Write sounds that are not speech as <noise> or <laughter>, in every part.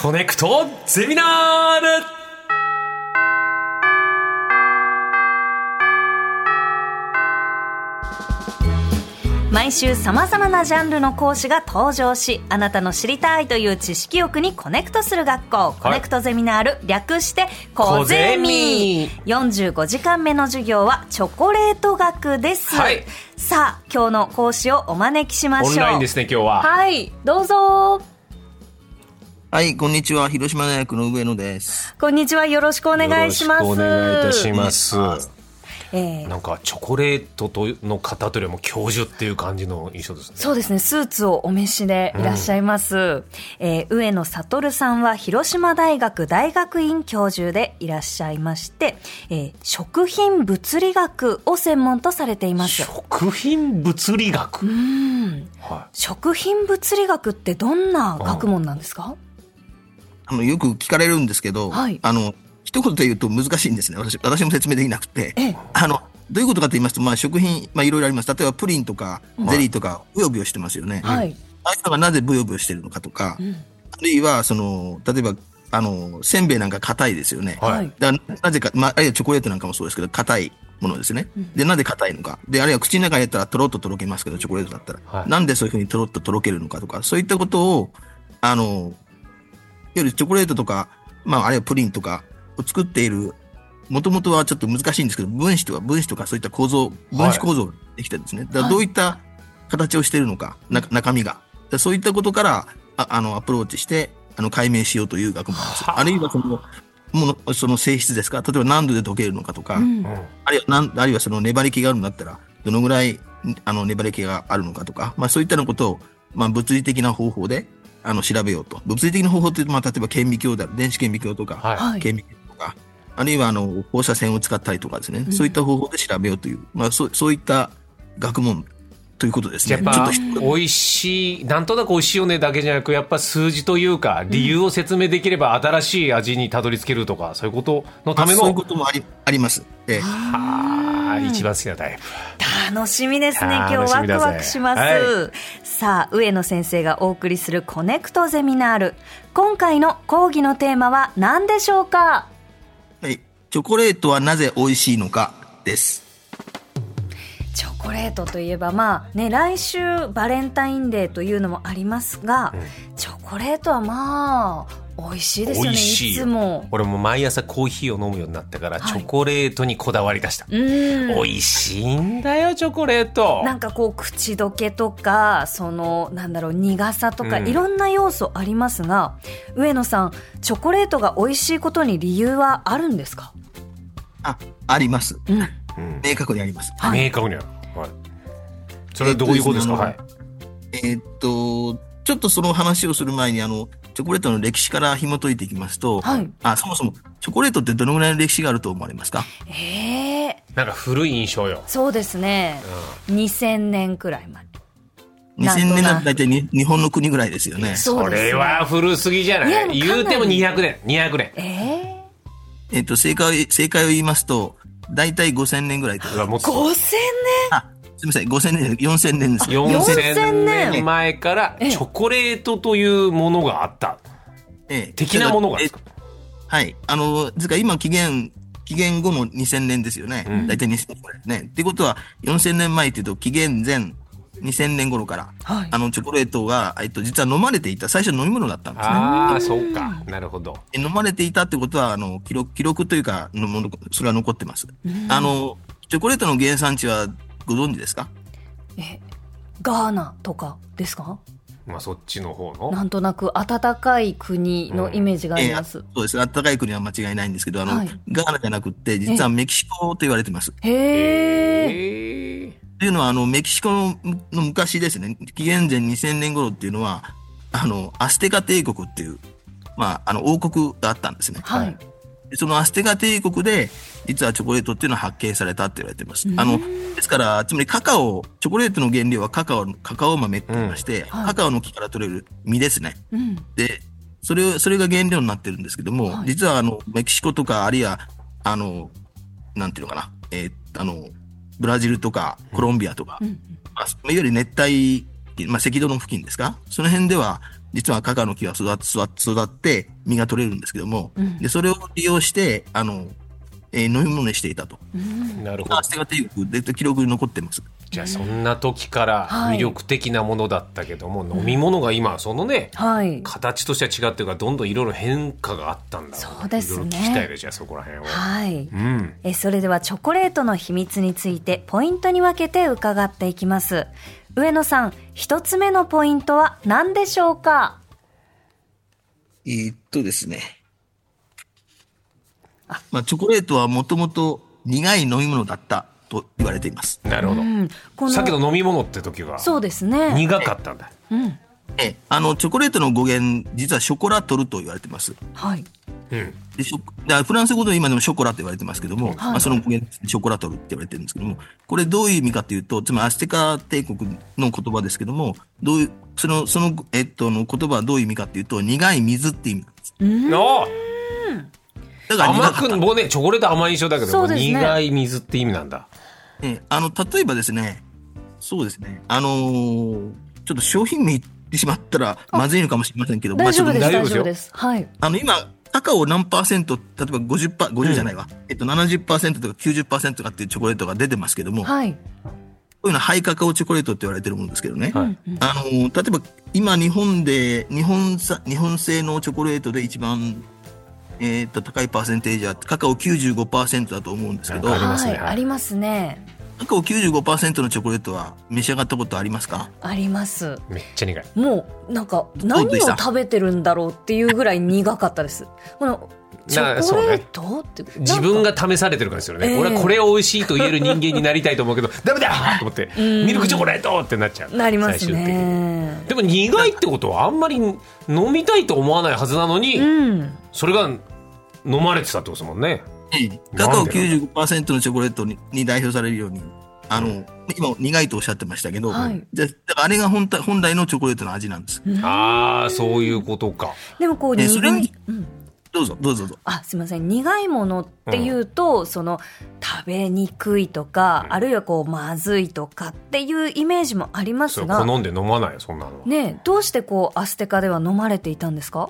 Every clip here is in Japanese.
コネクトゼミナール。毎週さまざまなジャンルの講師が登場しあなたの知りたいという知識欲にコネクトする学校、コネクトゼミナール略して「コゼミ」45時間目の授業はチョコレート学です、はい。さあ今日の講師をお招きしましょう。オンラインですね今日は。はいどうぞはい、こんにちは。広島大学の上野です。こんにちは。よろしくお願いします。よろしくお願いいたします。えーなんかチョコレートとの方というよりも教授っていう感じの印象ですね。そうですね、スーツをお召しでいらっしゃいます。えー上野悟さんは広島大学大学院教授でいらっしゃいまして、えー食品物理学を専門とされています。食品物理学？は食品物理学ってどんな学問なんですか？あの、よく聞かれるんですけど、はいあの、一言で言うと難しいんですね。私、私も説明できなくて。ええあの、どういうことかと言いますと、まあ、食品、まあ、いろいろあります。例えば、プリンとか、ゼリーとか、ブヨブヨしてますよね。はい。ああいうのがなぜブヨブヨしてるのかとか、んあるいは、その、例えば、あの、せんべいなんか硬いですよね。はいはいだからなぜか、まあ、あるいはチョコレートなんかもそうですけど、硬いものですね。で、なぜ硬いのか。で、あるいは口の中に入れたらとろっととろけますけど、チョコレートだったら。はいなんでそういうふうにとろっととろけるのかとか、そういったことを、あの、いわゆるチョコレートとか、まあ、あるいはプリンとかを作っている、もともとはちょっと難しいんですけど、分子とか分子とかそういった構造、分子構造ができてるんですね。だからどういった形をしているのか、な中身が。でそういったことから、ああの、アプローチして、あの、解明しようという学問です。はああるいはその、もの、その性質ですか例えば何度で溶けるのかとか、うんあるいはなん、あるいはその粘り気があるんだったら、どのぐらい、あの、粘り気があるのかとか、まあそういったようなことを、まあ物理的な方法で、あの、調べようと。物理的な方法っていうと、まあ例えば顕微鏡である、電子顕微鏡とか、はいはい。顕微鏡とか、あるいはあの、放射線を使ったりとかですね、そういった方法で調べようという、まあそう、そういった学問ということですね。やっぱちょっと一美味しいなんとなく美味しいよねだけじゃなくやっぱ数字というか理由を説明できれば新しい味にたどり着けるとかそういうことのためのまあそういうこともあり、あります。ええはあ一番好きなタイプ楽しみですね。今日ワクワクします。はさあ、上野先生がお送りするコネクトゼミナール。今回の講義のテーマは何でしょうか？はい。チョコレートはなぜ美味しいのかです。チョコレートといえばまあね来週バレンタインデーというのもありますが、チョコレートはまあ美味しいですよねいよ。いつも。俺も毎朝コーヒーを飲むようになったから、はい。チョコレートにこだわり出した、うん。美味しいんだよチョコレート。なんかこう口どけとかそのなんだろう苦さとか、うん。いろんな要素ありますが上野さんチョコレートが美味しいことに理由はあるんですか、あ、あります。うん。うん。明確にあります。はい。明確にある、はい、それはどういうことですか、えっとですねえーっと、ちょっとその話をする前に、あの、チョコレートの歴史から紐解いていきますと、はい。あ、そもそも、チョコレートってどのぐらいの歴史があると思われますか？ええなんか古い印象よ、そうですね、2000年くらい前なんと ?2000 な年だと大体に日本の国ぐらいですよね。それは古すぎじゃない？言うてもかなり200年200年。えええーっと、正解を、正解を言いますと、大体5000年ぐらいと。うわもっと。5000あ、すみません、5000年、4000年です。4000年年前からチョコレートというものがあったええ的なものがえはい。あの、ですから今、紀元、紀元後の2000年ですよね。うん大体2000年ぐらいですね。っていうことは、4000年前っていうと、紀元前2000年頃から、はいあの、チョコレートが、えっと、実は飲まれていた、最初飲み物だったんですね。ああそうかなるほどで飲まれていたってことは、あの、記録、記録というか、のもの、それは残ってます。あの、チョコレートの原産地はご存知ですか？えガーナとかですか？まあそっちの方の？なんとなく暖かい国のイメージがあります、ええそうです。暖かい国は間違いないんですけど、あの、はい。ガーナじゃなくって、実はメキシコと言われてます。へえというのは、あの、メキシコのの昔ですね、紀元前2000年頃っていうのは、あの、アステカ帝国っていう、まあ、あの、王国があったんですね。はい。でそのアステカ帝国で、実はチョコレートっていうのは発見されたって言われてます。あの、ですから、つまりカカオ、チョコレートの原料はカカオ、カカオ豆って言いまして、はい。カカオの木から取れる実ですね。うん。で、それを、それが原料になってるんですけども、はい。実はあの、メキシコとか、あるいは、あの、なんていうのかな、えーあの、ブラジルとか、コロンビアとか、うん。まあ、いわゆる熱帯、まあ、赤道の付近ですか？その辺では、実はカカオの木は育つ育つ育って実が取れるんですけども、うん。で、それを利用して、あの、えー飲み物にしていたと。なるほど。アステカ帝国で記録に残ってます。じゃあそんな時からはい。魅力的なものだったけども、飲み物が今そのねはい。形としては違ってるからどんどんいろいろ変化があったんだろそうですね。聞きたいねじゃあそこら辺を、はい。うん。えそれではチョコレートの秘密についてポイントに分けて伺っていきます上野さん一つ目のポイントは何でしょうか？えーっとですね。まあ、チョコレートはもともと苦い飲み物だったと言われています。なるほど、うん。このさっきの飲み物って時はそうですね。苦かったんだ。うんえあの、チョコレートの語源、実はショコラトルと言われてます。はい。うん。でショだからフランス語では今でもショコラと言われてますけども、まあ、その語源、ショコラトルって言われてるんですけども、これどういう意味かというと、つまりアステカ帝国の言葉ですけども、どういう、その、その、えっと、の言葉はどういう意味かというと、苦い水って意味なんです。あだから苦甘くもうねチョコレート甘い印象だけどね。苦い水って意味なんだ。ええ。あの、例えばですね、そうですね、あのーちょっと商品名言ってしまったらまずいのかもしれませんけど、大丈夫です大丈夫です。よ大丈夫です。はい。あの、今、カカオ何パーセント、例えば50パ、50じゃないわ。えっと、70%とか90%とかっていうチョコレートが出てますけども、はい。こういうのはハイカカオチョコレートって言われてるものですけどね。はい。あの、例えば、今日本で、日本さ、日本製のチョコレートで一番、えーっと、高いパーセンテージは、カカオ95%だと思うんですけど、ありカますね。ありますねカオ95%のチョコレートは召し上がったことありますか？あります。めっちゃ苦い。もうなんか何を食べてるんだろうっていうぐらい苦かったです。このチョコレートって自分がが試されてるからですよね、ええ。俺はこれを美味しいと言える人間になりたいと思うけど <laughs> ダメだと思ってん。ミルクチョコレートってなっちゃう。なります最終的に。ねでも苦いってことはあんまり飲みたいと思わないはずなのに、うん。それが飲まれてたってことですもんね。ええカカオなんで95%のチョコレートにに代表されるように、あの、今苦いとおっしゃってましたけど、はい。じゃああれが本体本来のチョコレートの味なんです。ああそういうことか。でもこう苦いうん。どうぞ、どうぞどうぞ。あすみません。苦いものっていうと、その食べにくいとか、あるいはこうまずいとかっていうイメージもありまそすが。れ好んで飲まない？よそんなのは、ねえどうしてこうアステカでは飲まれていたんですか？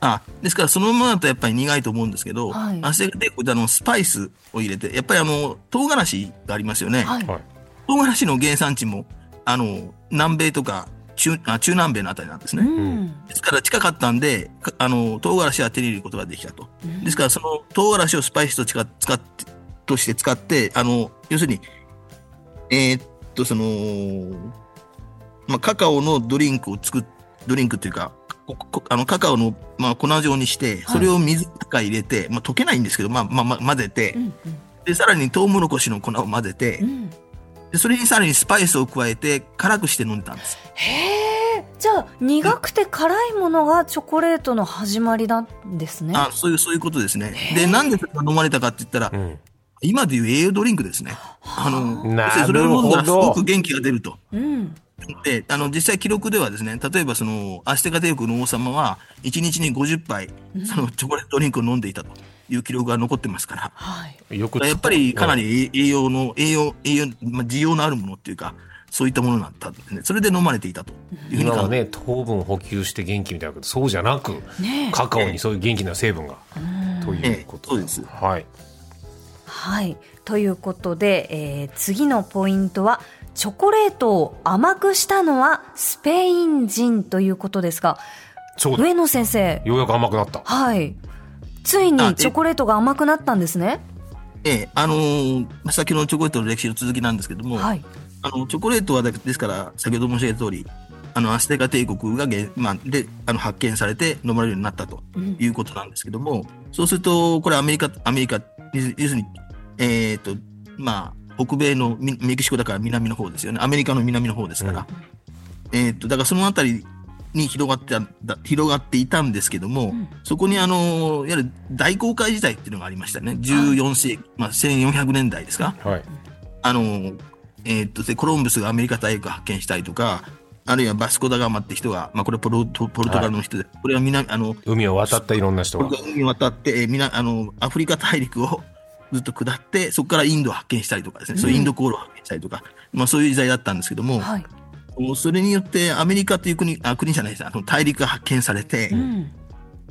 あ、ですからそのままだとやっぱり苦いと思うんですけど、はいアセカテあの、スパイスを入れて、やっぱりあの、唐辛子がありますよね。はい、はい唐辛子の原産地も、あの、南米とか中、あ中南米のあたりなんですうね。んですから近かったんで、かあの、唐辛子は手に入れることができたと。ですからその唐辛子をスパイスと使っ使って、として使って、あの、要するに、えーっと、その、まあ、カカオのドリンクを作っ、ドリンクっていうか、あの、カカオの、まあ、粉状にして、それを水とか入れて、まあ、溶けないんですけど、まあ、まあ、まあ、混ぜて。う、んで、さらにトウモロコシの粉を混ぜて。う、ん。でそれにさらにスパイスを加えて、辛くして飲んでたんです。へえ。じゃあ苦くて辛いものがチョコレートの始まりなんですね。あ、そういう、そういうことですね。で、なんでそれが飲まれたかって言ったら、うん今でいう栄養ドリンクですね。あの、なるほど。それを飲んだらすごく元気が出ると。うん。で、あの、実際記録ではですね、例えばその、アステカ帝国の王様は、1日に50杯、そのチョコレートドリンクを飲んでいたという記録が残ってますから、はい。よくやっぱりかなり栄養の、栄養、栄養、まあ、需要のあるものっていうか、そういったものだったんですね。それで飲まれていたというふうに考え今はね糖分補給して元気みたいなけどそうじゃなく、ねえ。カカオにそういう元気な成分が、ということ。ええそうです。はいはい。ということで、えー次のポイントはチョコレートを甘くしたのはスペイン人ということですがそうだ。上野先生。ようやく甘くなった。はい。ついにチョコレートが甘くなったんですね。ええ、あのーまあ先ほどのチョコレートの歴史の続きなんですけども、はい。あの、チョコレートはだ、ですから、先ほど申し上げた通り、あの、アステカ帝国がげ、まあ、で、あの、発見されて飲まれるようになったということなんですけども、そうすると、これアメリカ、アメリカ、要す要するに、えっ、と、まあ、北米のミメキシコだから南の方ですよね。アメリカの南の方ですから。えっ、と、だからそのあたりに広がってただ、広がっていたんですけども、そこにあの、いわゆる大航海時代っていうのがありましたね。14世紀、まあ、1400年代ですか？はいあの、えーっと、でコロンブスがアメリカ大陸を発見したりとか、あるいはバスコ・ダ・ガマって人が、まあ、これはポルトポルトガルの人で、これは南、あの、海を渡ったいろんな人が海に渡って、えーあの、アフリカ大陸をずっと下って、そこからインドを発見したりとかですね、そういうインド航路を発見したりとか、まあそういう時代だったんですけども、はいそれによってアメリカという国、あ、国じゃないです。あの、大陸が発見されて、うん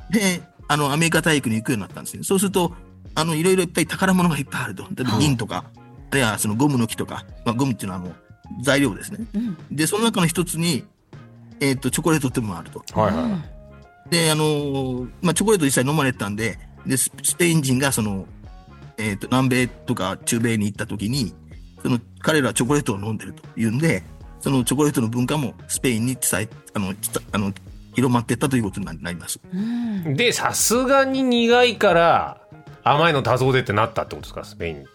で、あの、アメリカ大陸に行くようになったんですね。そうすると、あの、いろいろいっぱい宝物がいっぱいあると。例えば銀とか、いはそのゴムの木とか、まあ、ゴムっていうのはあの、材料ですね。うんで、その中の一つに、えっ、と、チョコレートってもあると。はいはい。で、あのーまあ、チョコレート実際飲まれてたんで、で、ススペイン人がその、えっ、と、南米とか中米に行った時に、その、彼らはチョコレートを飲んでるというんで、そのチョコレートの文化もスペインに伝え、あの、あの、広まっていったということにななります。うんで、さすがに苦いから、甘いの多増でってなったってことですか、スペイン。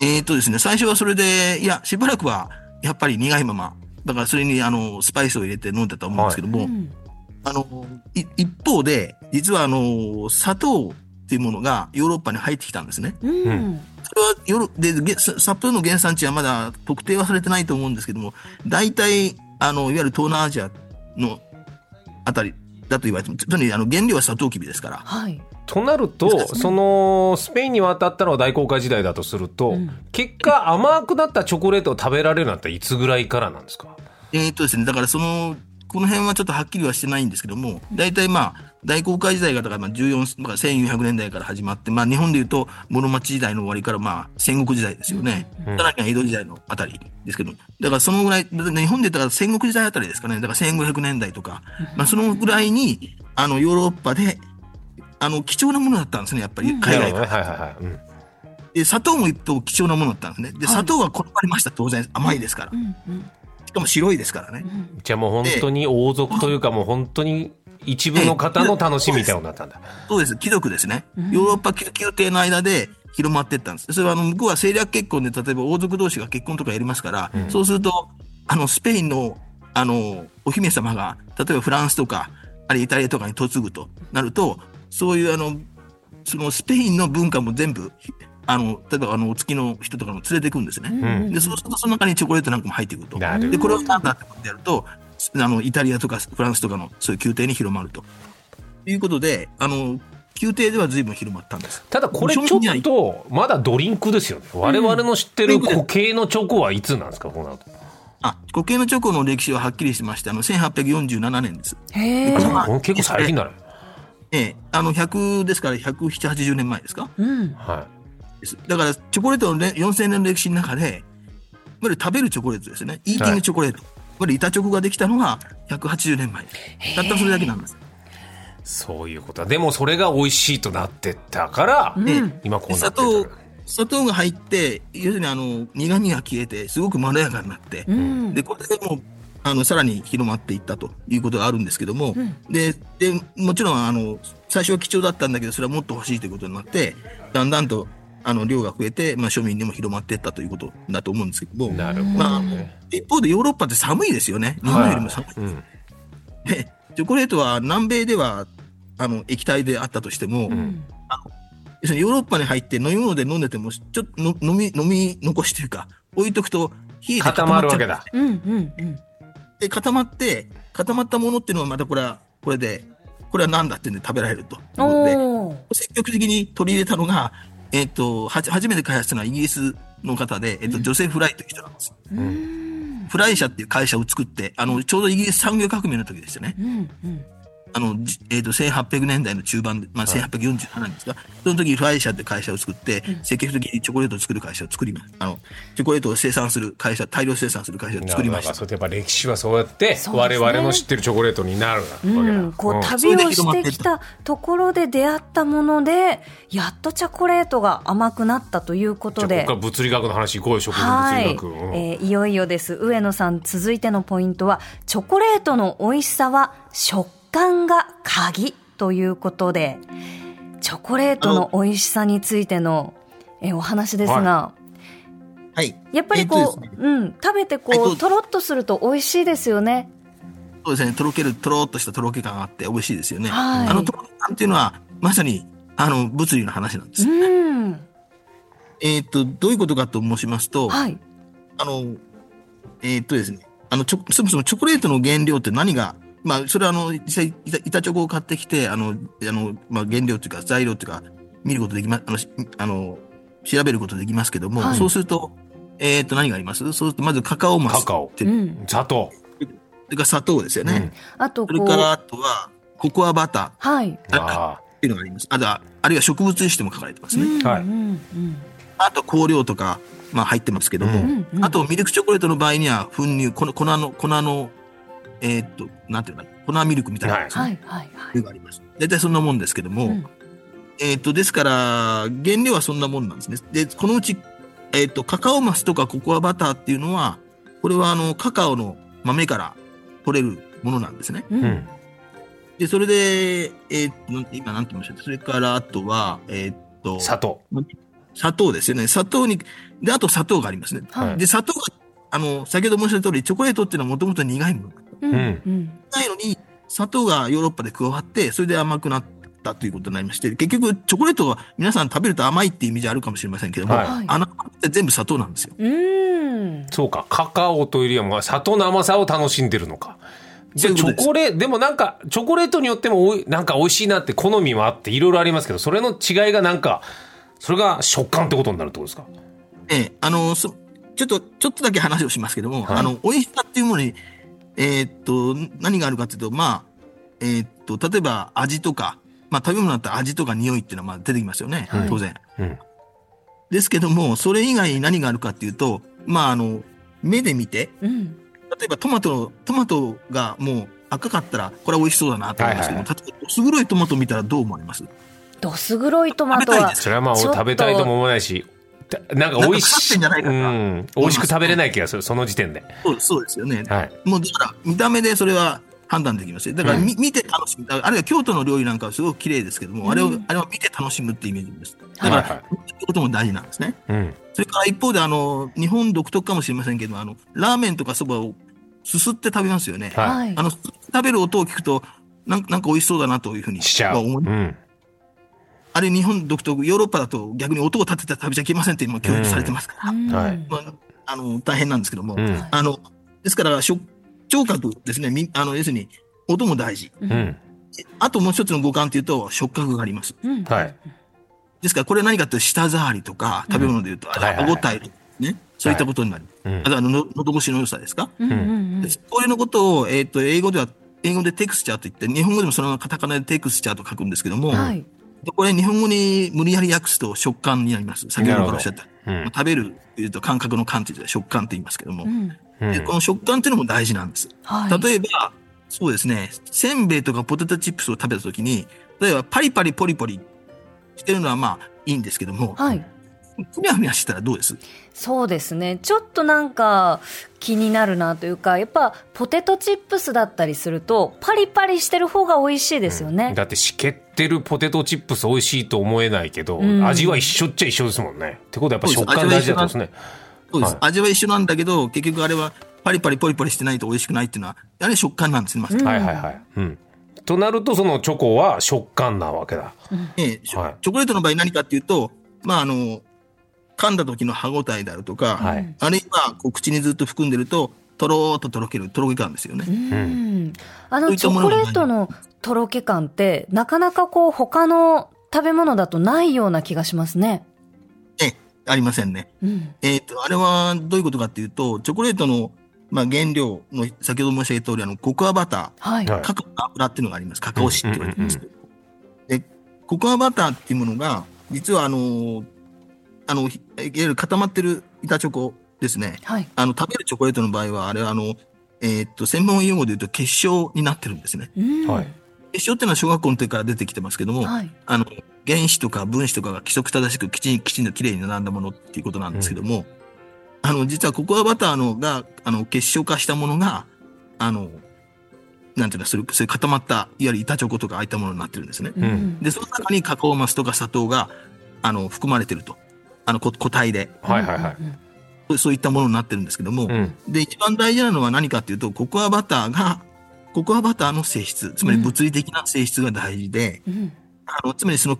えっ、とですね、最初はそれで、いや、しばらくは、やっぱり苦いまま、だからそれに、あの、スパイスを入れて飲んでたと思うんですけども、うんあの、い一方で、実はあの、砂糖っていうものがヨーロッパに入ってきたんですね。うん。うそれはヨーロで、げさ砂糖の原産地はまだ特定はされてないと思うんですけども、大体、あの、いわゆる東南アジアのあたりだと言われても、つまりあの原料は砂糖きびですから。はい。となると、その、スペインに渡ったのは大航海時代だとすると、うん。結果甘くなったチョコレートを食べられるようになったらいつぐらいからなんですか？えーっとですね、だからその、この辺はちょっとはっきりはしてないんですけども、大体まあ、大航海時代がだからまあ14、まあ、1400年代から始まって、まあ日本で言うと室町時代の終わりからまあ戦国時代ですよね。うんさらには江戸時代のあたりですけど、だからそのぐらい、日本で言ったら戦国時代あたりですかね。だから1500年代とか、まあそのぐらいに、あのヨーロッパで、あの貴重なものだったんですね、やっぱり海外から。なるほどねはいはいはい。うんで、砂糖も一方貴重なものだったんですね。で、はい砂糖はこだわりました、当然甘いですからう。んうんしかも白いですからね。じゃあもう本当に王族というかもう本当に一部の方の楽しみみたいになったんだ。そうです。貴族ですね。ヨーロッパ宮宮廷の間で広まっていったんです。それはあの、向こうは政略結婚で、例えば王族同士が結婚とかやりますから、そうすると、あの、スペインの、あの、お姫様が、例えばフランスとか、あるいはイタリアとかに嫁ぐとなると、そういうあの、そのスペインの文化も全部、あの、例えばあの、お月の人とかも連れてくんですね。うんで、そうするとその中にチョコレートなんかも入ってくると。で、これをなんだってことでやると、あの、イタリアとかフランスとかのそういう宮廷に広まると。ということで、あの、宮廷では随分広まったんです。ただこれちょっとまだドリンクですよね。我々の知ってる固形のチョコはいつなんですか？こうなると。あ、固形のチョコの歴史ははっきりしてまして、あの、1847年です。へえ結構最近だね。ええ、あの、100ですから、107、80年前ですか？うんはです。だから、チョコレートのれ4000年の歴史の中で、いわゆる食べるチョコレートですね。イーティングチョコレート。いわゆる板チョコができたのが180年前。たったそれだけなんです。い。そういうことだ。でもそれが美味しいとなってったから、うん今こうな砂って砂糖が入って、要するにあの、苦味が消えて、すごくまろやかになって、うんで、これでもう、あの、さらに広まっていったということがあるんですけども、うんで、で、もちろん、あの、最初は貴重だったんだけど、それはもっと欲しいということになって、だんだんと、あの、量が増えて、まあ、庶民にも広まっていったということだと思うんですけども、なるほどまあね。、一方でヨーロッパって寒いですよね。日本よりも寒い。うん。で、チョコレートは南米では、あの、液体であったとしても、うん要するにヨーロッパに入って飲み物で飲んでても、ちょっとの飲み、飲み残しというか、置いとくと、冷えて固まるわけだ。うんうんうんで、固まって、固まったものっていうのはまたこれは、これで、これは何だっていうんで食べられると。で、おー積極的に取り入れたのが、えっ、と、はじ、初めて開発したのはイギリスの方で、えっ、と、ジョセフ・フライという人なんです。うんフライ社っていう会社を作って、あの、ちょうどイギリス産業革命の時でしたね。うんうんあの、じえっ、と、1800年代の中盤で、まあ、1847年ですか。その時にフライ社って会社を作って、積極的にチョコレートを作る会社を作ります。あの、チョコレートを生産する会社、大量生産する会社を作りました。なんかそうやっぱ歴史はそうやって我々の知ってるチョコレートになるわけ。だ。うん、こううん。旅をしてきたところで出会ったものでやっとチョコレートが甘くなったというこじゃあこことでから物理学の話行こうよ食物理学。うん。えーいよいよです。上野さん続いてのポイントはチョコレートの美味しさは食感が鍵ということでチョコレートの美味しさについてのえーお話ですが、はい。やっぱりこう、えっとですねうん、食べてこう、とろっとすると美味しいですよね。そうですね、とろける、とろっとしたとろけ感があって美味しいですよね。はいあのとろけ感っていうのは、まさに、あの、物理の話なんです。うん、えっ、と、どういうことかと申しますと、はい。あの、えっ、とですね、あの、ちょ、そもそもチョコレートの原料って何が、まあ、それはあの、実際、板板チョコを買ってきて、あの、あの、まあ、原料っていうか、材料っていうか、見ることできま、あの、しあの、調べることできますけども、はい。そうすると、えっ、と、何があります？そうすると、まずカカオマス。カカオ。ってうん、砂糖。それから砂糖ですよね。あとこう。それからあとは、ココアバター。はい。あっていうのがあります。あとは、あるいは植物油脂とも書かれてますね。はい。うんうんあと香料とか、まあ入ってますけども、うんうん。あとミルクチョコレートの場合には、粉乳、この粉の、粉の、えーっと、なんていうのかな、粉ミルクみたいなやつはいはいはいがあります。大体そんなもんですけども、うんえーっと、ですから、原料はそんなもんなんですね。で、このうち、えーっと、カカオマスとかココアバターっていうのは、これはあの、カカオの豆から取れるものなんですね。うんうんで、それで、えーっと、今なんて言いましたそれからあとは、えーっと、砂糖砂糖ですよね。砂糖に、で、あと砂糖がありますね。はいで、砂糖が、あの、先ほど申し上げた通り、チョコレートっていうのはもともと苦いもの。うん。うん。苦いのに、砂糖がヨーロッパで加わって、それで甘くなったということになりまして、結局、チョコレートは皆さん食べると甘いっていうイメージあるかもしれませんけども、はい。あの、って全部砂糖なんですよ。うん。そうか。カカオというよりはまあ砂糖の甘さを楽しんでるのか。じゃあチョコレートでもなんかチョコレートによってもおいなんか美味しいなって好みもあっていろいろありますけどそれの違いがなんかそれが食感ってことになるってことですか？ええ、あの、そちょっと、ちょっとだけ話をしますけども、はい。あの、美味しさっていうものに、えーっと、何があるかっていうと、まあ、えーっと、例えば味とか、まあ、食べ物だったら味とか匂いっていうのはまあ出てきますよね、はい。当然。うん。ですけども、それ以外に何があるかっていうと、まあ、あの、目で見て、うん。例えばトマトの、トマトがもう赤かったら、これは美味しそうだなと思いますけども、はい例えば、薄黒いトマト見たらどう思われます？どす黒いトマトは食べたいです。それはまあちょっと食べたいとも思わないしたなんか美味していんじゃないかな。うん。美味しく食べれない気がするその時点で。そうそうですよね。はい。もうだから、見た目でそれは判断できますよ。だから、み見て楽しむ。あるいは京都の料理なんかはすごく綺麗ですけども、あれを、あれは見て楽しむってイメージです。だから、はいはい見ることも大事なんですね。うん。それから一方で、あの、日本独特かもしれませんけど、あの、ラーメンとかそばをすすって食べますよね。はい。はい。あの、すすって食べる音を聞くと、なんなんか美味しそうだなというふうにしちゃう。思いうんあれ日本独特、ヨーロッパだと逆に音を立てて食べちゃいけませんって今教育されてますから、うん。はい。まあ、あの、大変なんですけども、うん。あの、ですから、触聴覚ですね、みあの、要するに、音も大事。うん。あともう一つの五感というと、触覚があります。うん。はい。ですから、これは何かというと、舌触りとか、食べ物でいうと、歯応えとかね、そういったことになる。うん。あとはの、喉越しの良さですか、うん。うんうんでこういうのことを、えっ、と、英語では、英語でテクスチャーと言って、日本語でもそのままカタカナでテクスチャーと書くんですけども、はい。でこれ日本語に無理やり訳すと食感になります。先ほどからおっしゃった。うん。食べるというと感覚の感というと食感って言いますけども、うん。うんでこの食感っていうのも大事なんです。はい。例えば、そうですね、せんべいとかポテトチップスを食べたときに、例えばパリパリポリポリしてるのはまあいいんですけども、はいふにゃふにゃしてたらどうです？そうですね。ちょっとなんか気になるなというかやっぱポテトチップスだったりするとパリパリしてる方が美味しいですよね、だってしけってるポテトチップス美味しいと思えないけど、うん。味は一緒っちゃ一緒ですもんね。ってことはやっぱ食感大事だったんですね。そうです、はい。味は一緒なんだけど、結局あれはパリパリポリポリしてないと美味しくないっていうのは、あれ食感なんですね、まさに。はいはいはい、うん、となるとそのチョコは食感なわけだ。ええチョはい。チョコレートの場合何かっていうと、まああの、噛んだ時の歯ごたえであるとか、はいあるいはこう口にずっと含んでると、とろーっととろける、とろけ感ですよね。うんあのチョコレートのとろけ感ってなかなかこう他の食べ物だとないような気がしますね。ええ、ありませんね。うんえっ、と、あれはどういうことかっていうと、チョコレートの、まあ、原料の、先ほど申し上げた通り、あの、ココアバタはい。はいー、カカオの油っていうのがあります。カカオ脂って言われてますけど。で、ココアバターっていうものが、実はあの、あの、いわゆる固まってる板チョコですね。はい。あの、食べるチョコレートの場合は、あれはあの、えっ、と、専門用語で言うと結晶になってるんですね。うんはい結晶っていうのは小学校の時から出てきてますけども、はい。あの、原子とか分子とかが規則正しくきちんきちんときれいに並んだものっていうことなんですけども、あの、実はココアバターのが、あの、結晶化したものが、あの、なんていうの、それ、それ固まった、いわゆる板チョコとかああいったものになってるんですね。んで、その中にカカオマスとか砂糖が、あの、含まれてると。あの、こ固体で、はいはいはいうんそういったものになってるんですけども、うんで、一番大事なのは何かっていうと、ココアバターが、ココアバターの性質、つまり物理的な性質が大事で、うんあの、つまりその、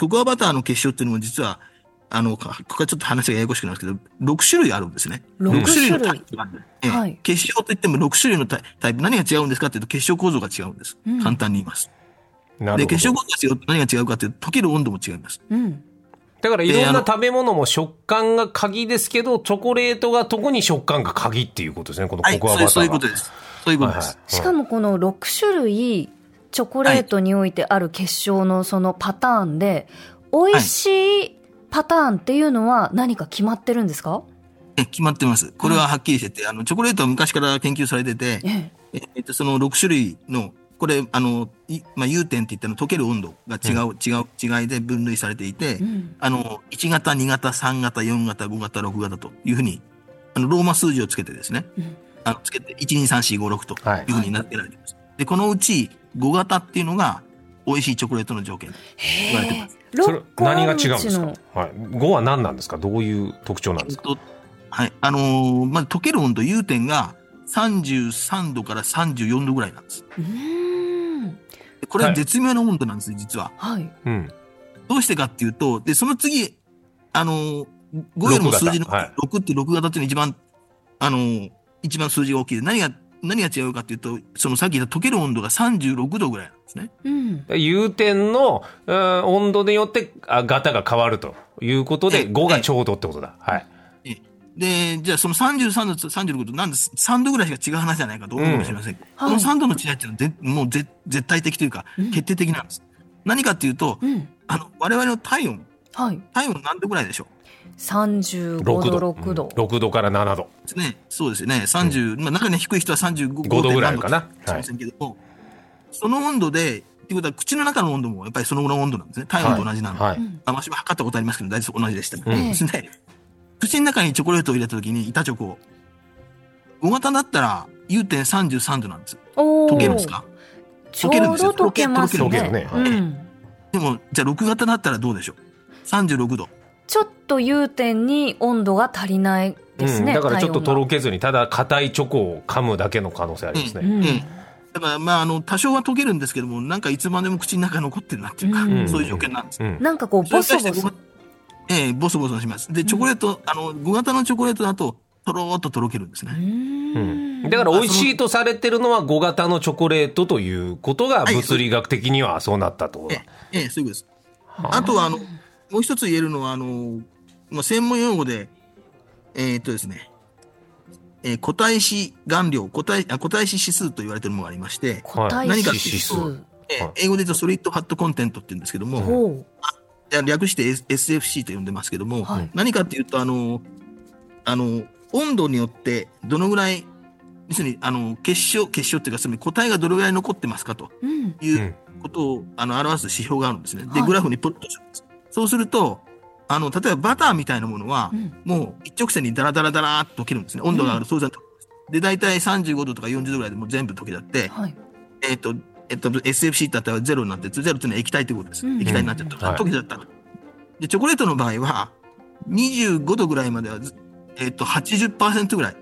ココアバターの結晶っていうのも実は、あの、かここはちょっと話がややこしくなるんですけど、6種類あるんですね。六六種類のタイプがある。ええはい結晶といっても6種類のタイプ。何が違うんですかっていうと、結晶構造が違うんです。うん簡単に言います。で、なるほ結晶ど構造が違うと何が違うかっていうと、溶ける温度も違います。うん。だからいろんな食べ物も食感が鍵ですけどチョコレートが特に食感が鍵っていうことですねこのはい、ココアそうですそういうことです。そういうことです。はいはいしかもこの6種類チョコレートにおいてある結晶のそのパターンで、美味しいパターンっていうのは何か決まってるんですか？え決まってます。これははっきりしてて、あの、チョコレートは昔から研究されてて、ええ。ええっと、その6種類の、これ、あの、いまあ、融点って言ったの溶ける温度が違う、違う、違いで分類されていて、うんあの、1型、2型、3型、4型、5型、6型というふうに、あの、ローマ数字をつけてですね、うんあの、つけて、1、2、3、4、5、6とはいいうふうになってられています。で、このうち5型っていうのが、美味しいチョコレートの条件。言われてますそれ6個あ何がる違うんですか？はい。5は何なんですか？どういう特徴なんですか？えっと、はい。あのーまず溶ける温度、融点が33度から34度ぐらいなんです。うーん。でこれははい絶妙な温度なんです、実は。はい。うん。どうしてかっていうと、で、その次、あのー、5よりも数字の6型はい6って6型っていうのが一番、あのー一番数字が大きいで、何が、何が違うかっていうと、そのさっき言った溶ける温度が36度ぐらいなんですね。うん。融点の、うん温度によってあ型が変わるということで、ええ5がちょうどってことだ。はい。で、じゃあその33度と36度、なんで3度ぐらいしか違う話じゃないかと思うかもしれません。この3度の違いっていうのはぜもうぜ絶対的というか、決定的なんです。何かっていうと、うん。あの、我々の体温、はい。体温何度ぐらいでしょう？35 6度、度。6度。うん6度から7度。ですね。そうですよね。30、まあ中には低い人は35 5度ぐらいかなませんけども、その温度で、っていうことは口の中の温度もやっぱりそのぐらいの温度なんですね。体温と同じなんで。はい。うんあ私も測ったことありますけど、大体同じでした。うんですね。口の中にチョコレートを入れたときに、板チョコを。5型だったら、融点33度なんです。溶けるんですかちょうど溶けますね。溶けるねうん。でも、じゃあ6型だったらどうでしょう ?36 度。ちょっと融点に温度が足りないですね。うんだからちょっととろけずに、ただ硬いチョコを噛むだけの可能性ありますね。がうんええだから、まあ、あの、多少は溶けるんですけども、なんかいつまでも口の中に残ってるなっていうか、うんそういう条件なんです。うん。なんかこう、ボソボソ。ええボソボソします。で、チョコレート、あの、5型のチョコレートだと、とろーっととろけるんですね。うーんだから美味しいとされてるのは5型のチョコレートということがはい物理学的にはそうなったとええ、ええ、そういうことです。あとは、あの、もう一つ言えるのは、あの、まあ、専門用語で、えーっとですね、えー、固体子顔料、固体、あ固体子指数と言われているものがありまして、個体何か指数。えーはい英語で言うとソリッドファットコンテントって言うんですけども、略して SFC と呼んでますけども、はい何かっていうと、あの、あの、温度によってどのぐらい、要するに、あの、結晶、結晶っていうか、つまり固体がどれぐらい残ってますかとうん。いううんことを、あの、表す指標があるんですね。で、はいグラフにプロットするんです。そうすると、あの、例えばバターみたいなものはう、んもう一直線にダラダラダラーっと溶けるんですね。温度が上がると当然溶けます。で、大体35度とか40度ぐらいでもう全部溶けちゃって、はい。えっ、と、えっ、と、SFC だったらゼロになって、ゼロっていうのは液体ってことです。うん液体になっちゃった。はい溶けちゃった。で、チョコレートの場合は、25度ぐらいまではず、えっ、と、80%ぐらい、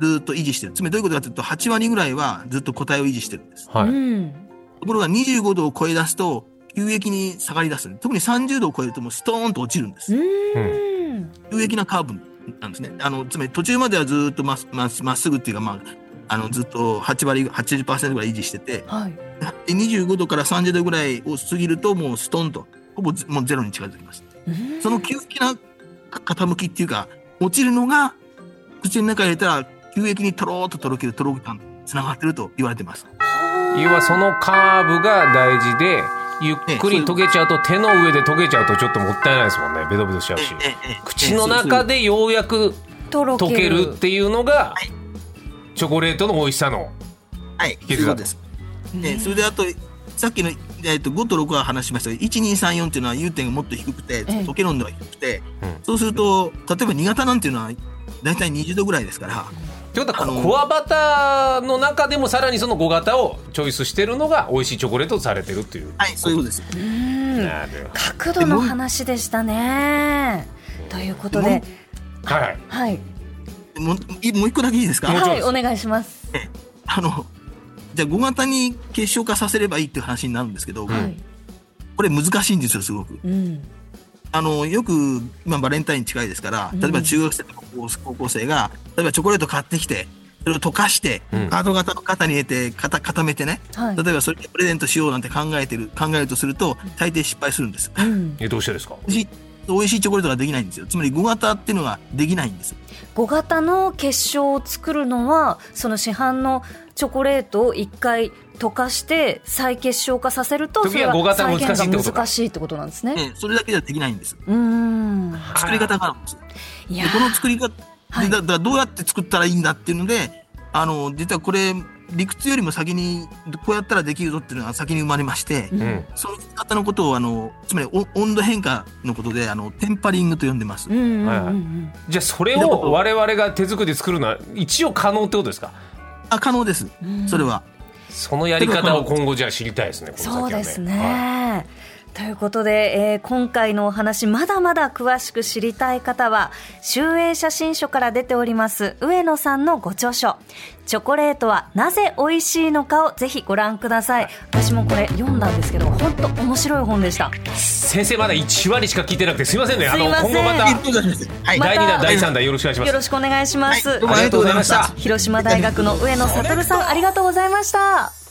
ずーっと維持してる。つまりどういうことかというと、8割ぐらいはずっと固体を維持してるんです。はい。うん。ところが25度を超え出すと、急激に下がり出す。特に30度を超えるともうストーンと落ちるんです。うん。急激なカーブなんですね。あの、つまり途中まではずーっとまっまっまっすぐっていうか、まあ、あの、ずっと8割、80%ぐらい維持してて、はい。で25度から30度ぐらいを過ぎると、もうストンと、ほぼゼもうゼロに近づきます。うんその急激な傾きっていうか、落ちるのが、口の中に入れたら、急激にとろーっととろけるとろけ感、つながってると言われてます。要はそのカーブが大事で、ゆっくり溶けちゃうと手の上で溶けちゃうとちょっともったいないですもんね。ベトベトしちゃうし。口の中でようやく溶けるっていうのがはい、チョコレートの美味しさの。はい、秘訣だとです。ね、それであと、さっきの、えっと5と6は話しましたが、1、2、3、4っていうのは融点がもっと低くて、ええ溶ける温度が低くて、うんそうすると、例えば2型なんていうのは、だいたい20度ぐらいですから、ってことは、あのコアバターの中でもさらにその5型をチョイスしてるのが美味しいチョコレートとされてるっていう。はい、そういうことです。角度の話でしたね。ということで、はい。はい。もういもう一個だけいいですか？はい、お願いします。あの、じゃあ5型に結晶化させればいいっていう話になるんですけど、はい。これ難しいんですよ、すごく。うん。あの、よく、今バレンタイン近いですから、うん例えば中学生とか高高校生が、例えばチョコレート買ってきて、それを溶かして、うんカード型の型に入れて、型固めてね、はい。例えばそれでプレゼントしようなんて考えてる、考えるとすると、大抵失敗するんです。うん。え、どうしてですか？美味しいチョコレートができないんですよ。つまり5型っていうのができないんです。5型の結晶を作るのはその市販のチョコレートを1回溶かして再結晶化させるとそれ時は5型難しいってことか再現が難しいってことなんですね。ええそれだけではできないんです。うーん作り方があるんですよ。いこの作り方、はいでだだどうやって作ったらいいんだっていうので、あの、実はこれ、理屈よりも先に、こうやったらできるぞっていうのが先に生まれまして、うんうんその方のことを、あの、つまりお温度変化のことで、あの、テンパリングと呼んでます。うんうんうんはいはいうんじゃあそれを我々が手作りで作るのは一応可能ってことですか？あ、可能です。それは。そのやり方を今後じゃあ知りたいですねこの先はそうですはいね。ということで、えー今回のお話まだまだ詳しく知りたい方は集英写真書から出ております上野さんのご著書「チョコレートはなぜ美味しいのか」をぜひご覧ください。私もこれ読んだんですけど本当面白い本でした。先生まだ1割しか聞いてなくてすいませんね。あの今後また第2弾第3弾よろしくお願いします。よろしくお願いします、はいどうもありがとうございました。広島大学の上野悟さんありがとうございました